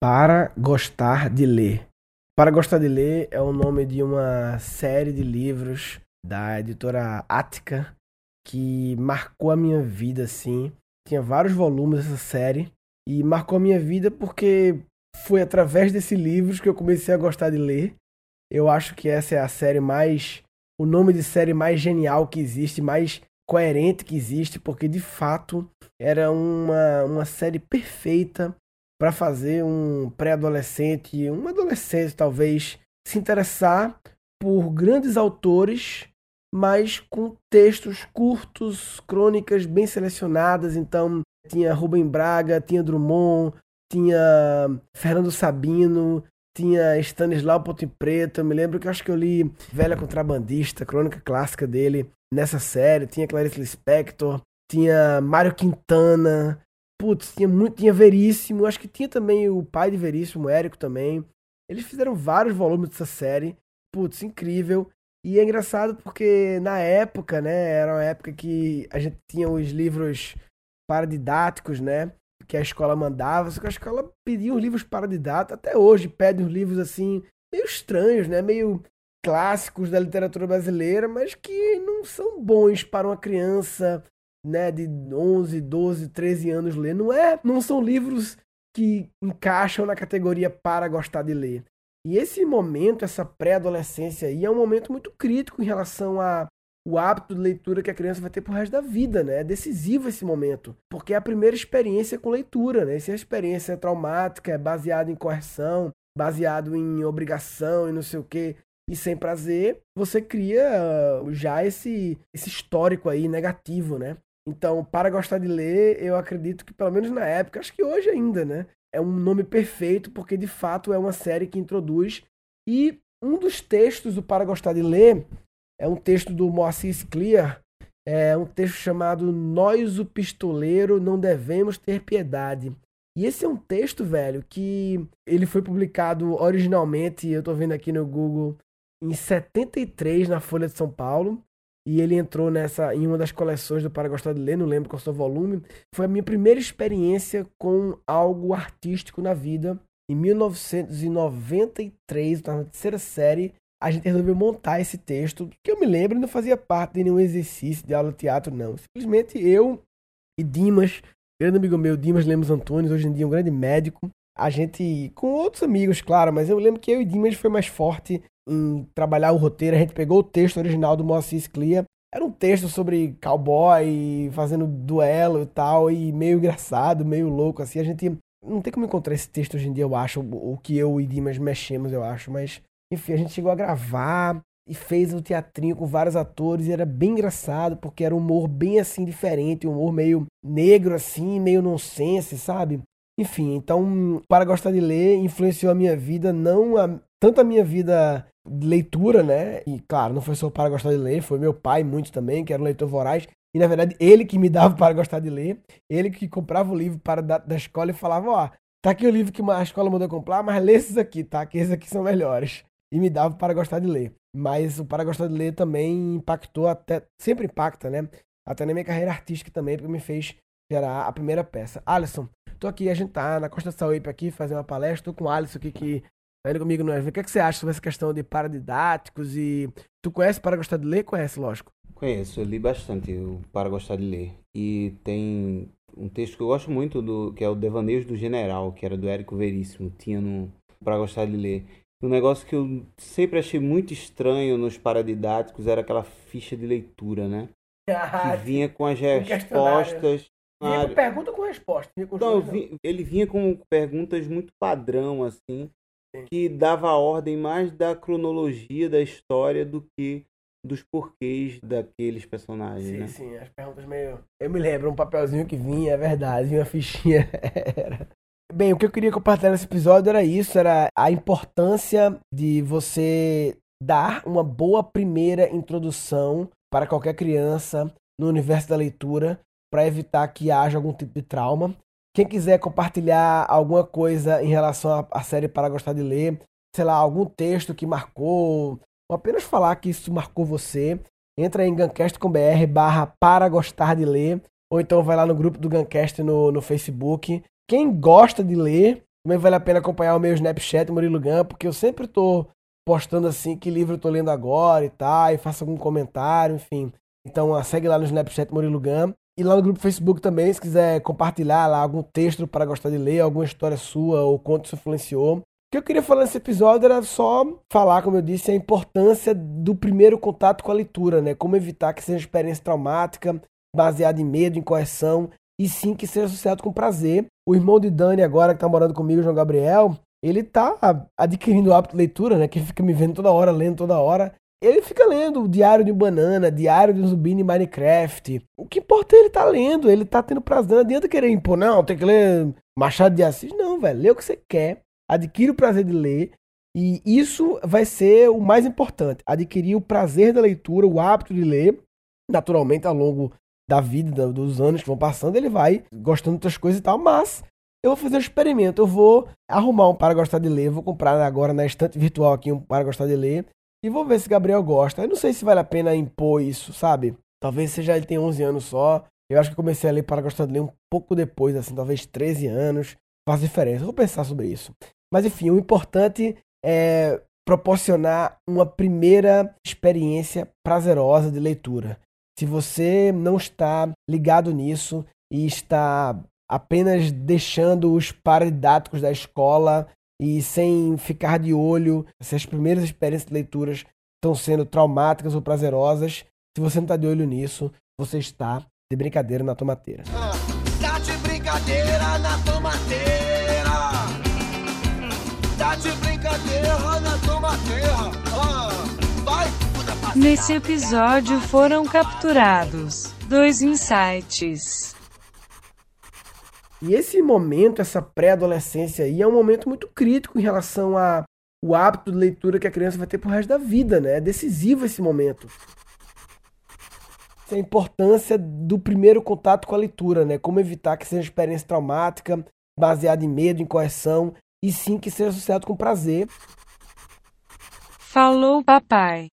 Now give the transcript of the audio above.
Para Gostar de Ler. Para Gostar de Ler é o nome de uma série de livros da editora Ática que marcou a minha vida, assim. Tinha vários volumes essa série e marcou a minha vida porque foi através desses livros que eu comecei a gostar de ler. Eu acho que essa é a série mais. o nome de série mais genial que existe, mais coerente que existe, porque de fato era uma, uma série perfeita para fazer um pré-adolescente, um adolescente talvez, se interessar por grandes autores, mas com textos curtos, crônicas bem selecionadas. Então, tinha Rubem Braga, tinha Drummond, tinha Fernando Sabino, tinha Stanislau Ponte Preta. Eu me lembro que eu acho que eu li Velha Contrabandista, crônica clássica dele nessa série. Tinha Clarice Lispector, tinha Mário Quintana. Putz, tinha muito, tinha Veríssimo. Acho que tinha também o pai de Veríssimo, o Érico também. Eles fizeram vários volumes dessa série. Putz, incrível. E é engraçado porque na época, né, era uma época que a gente tinha os livros paradidáticos, né? Que a escola mandava, só que a escola pedia os livros paradidáticos, até hoje pede uns livros assim, meio estranhos, né? Meio clássicos da literatura brasileira, mas que não são bons para uma criança, né, de 11, 12, 13 anos ler. Não é, não são livros que encaixam na categoria para gostar de ler. E esse momento, essa pré-adolescência aí, é um momento muito crítico em relação a o hábito de leitura que a criança vai ter pro resto da vida, né? É decisivo esse momento, porque é a primeira experiência com leitura, né? Se a experiência é traumática, é baseada em correção, baseado em obrigação e não sei o quê, e sem prazer, você cria uh, já esse, esse histórico aí negativo, né? Então, para gostar de ler, eu acredito que pelo menos na época, acho que hoje ainda, né? É um nome perfeito porque de fato é uma série que introduz e um dos textos do Para Gostar de Ler é um texto do Moacir Clear, é um texto chamado Nós, o Pistoleiro, Não Devemos Ter Piedade. E esse é um texto, velho, que ele foi publicado originalmente, eu tô vendo aqui no Google, em 73 na Folha de São Paulo. E ele entrou nessa em uma das coleções do Para Gostar de Ler, não lembro qual é o seu volume. Foi a minha primeira experiência com algo artístico na vida. Em 1993, na terceira série, a gente resolveu montar esse texto, que eu me lembro, não fazia parte de nenhum exercício de aula de teatro, não. Simplesmente eu e Dimas, grande amigo meu, Dimas Lemos Antunes, hoje em dia um grande médico, a gente, com outros amigos, claro, mas eu lembro que eu e Dimas foi mais forte em trabalhar o roteiro. A gente pegou o texto original do Moacir Clear. Era um texto sobre cowboy fazendo duelo e tal, e meio engraçado, meio louco, assim. A gente não tem como encontrar esse texto hoje em dia, eu acho, o que eu e Dimas mexemos, eu acho, mas enfim, a gente chegou a gravar e fez o teatrinho com vários atores e era bem engraçado, porque era um humor bem assim diferente, um humor meio negro assim, meio nonsense, sabe? Enfim, então, para gostar de ler, influenciou a minha vida, não a, tanto a minha vida de leitura, né? E claro, não foi só para gostar de ler, foi meu pai muito também, que era um leitor voraz. E na verdade, ele que me dava para gostar de ler, ele que comprava o livro para da, da escola e falava: Ó, tá aqui o livro que a escola mandou comprar, mas lê esses aqui, tá? Que esses aqui são melhores e me dava para gostar de ler. Mas o para gostar de ler também impactou até, sempre impacta, né? Até na minha carreira artística também, porque me fez gerar a primeira peça. Alisson, tô aqui, a gente tá na Costa Sauípe aqui, fazer uma palestra, tô com o Alisson aqui que tá indo comigo no evento. O que, é que você acha sobre essa questão de paradidáticos e... Tu conhece para gostar de ler? Conhece, lógico. Conheço, eu li bastante o Para Gostar de Ler. E tem um texto que eu gosto muito, do que é o Devaneios do General, que era do Érico Veríssimo, tinha no Para Gostar de Ler. Um negócio que eu sempre achei muito estranho nos paradidáticos era aquela ficha de leitura, né? Ah, que vinha com as respostas. Vinha com pergunta com resposta. Vinha com vi, ele vinha com perguntas muito padrão, assim, Sim. Que dava ordem mais da cronologia da história do que dos porquês daqueles personagens, sim, né? Sim, as perguntas meio... Eu me lembro, um papelzinho que vinha, é verdade, uma fichinha. era. Bem, o que eu queria compartilhar nesse episódio era isso, era a importância de você dar uma boa primeira introdução para qualquer criança no universo da leitura, para evitar que haja algum tipo de trauma. Quem quiser compartilhar alguma coisa em relação à série para gostar de ler, sei lá, algum texto que marcou, ou apenas falar que isso marcou você, entra em gancast.com.br barra para gostar de ler, ou então vai lá no grupo do Gancast no, no Facebook quem gosta de ler, Também vale a pena acompanhar o meu Snapchat, Murilo Gun, porque eu sempre tô postando assim que livro eu tô lendo agora e tal, e faço algum comentário, enfim. Então segue lá no Snapchat Murilo Gun. E lá no grupo Facebook também, se quiser compartilhar lá algum texto para gostar de ler, alguma história sua ou quanto isso influenciou. O que eu queria falar nesse episódio era só falar, como eu disse, a importância do primeiro contato com a leitura, né? Como evitar que seja uma experiência traumática, baseada em medo, em correção, e sim que seja associado com prazer. O irmão de Dani agora, que tá morando comigo, João Gabriel, ele tá adquirindo o hábito de leitura, né? Que fica me vendo toda hora, lendo toda hora. Ele fica lendo o Diário de Banana, Diário de um Zubini Minecraft. O que importa é ele tá lendo, ele tá tendo prazer. Não adianta querer impor, não, tem que ler Machado de Assis. Não, velho, lê o que você quer, adquire o prazer de ler. E isso vai ser o mais importante. Adquirir o prazer da leitura, o hábito de ler. Naturalmente, ao longo da vida, dos anos que vão passando, ele vai gostando de outras coisas e tal, mas eu vou fazer um experimento. Eu vou arrumar um para gostar de ler, vou comprar agora na estante virtual aqui um para gostar de ler e vou ver se Gabriel gosta. Eu não sei se vale a pena impor isso, sabe? Talvez seja ele tem 11 anos só. Eu acho que comecei a ler para gostar de ler um pouco depois, assim, talvez 13 anos. Faz diferença. Vou pensar sobre isso. Mas enfim, o importante é proporcionar uma primeira experiência prazerosa de leitura. Se você não está ligado nisso e está apenas deixando os paradidáticos da escola e sem ficar de olho se as primeiras experiências de leituras estão sendo traumáticas ou prazerosas, se você não está de olho nisso, você está de brincadeira na tomateira. Ah, tá de brincadeira na tomateira. Tá de brincadeira na tomateira. Ah. Nesse episódio foram capturados dois insights. E esse momento, essa pré-adolescência aí, é um momento muito crítico em relação a o hábito de leitura que a criança vai ter pro resto da vida, né? É decisivo esse momento. Essa é a importância do primeiro contato com a leitura, né? Como evitar que seja uma experiência traumática, baseada em medo, em correção, e sim que seja associado com prazer. Falou, papai.